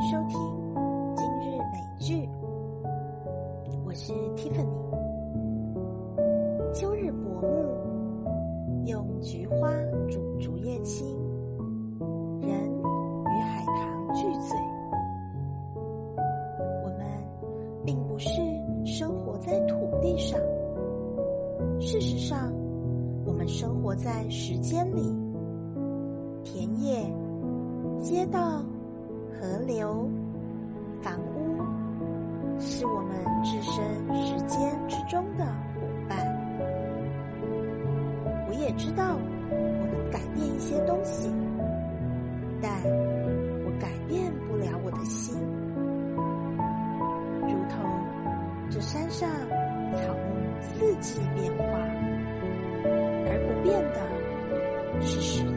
收听今日美剧，我是 Tiffany。秋日薄暮，用菊花煮竹叶青，人与海棠俱醉。我们并不是生活在土地上，事实上，我们生活在时间里。田野，街道。河流、房屋，是我们置身时间之中的伙伴。我也知道我能改变一些东西，但我改变不了我的心。如同这山上草木四季变化，而不变的是。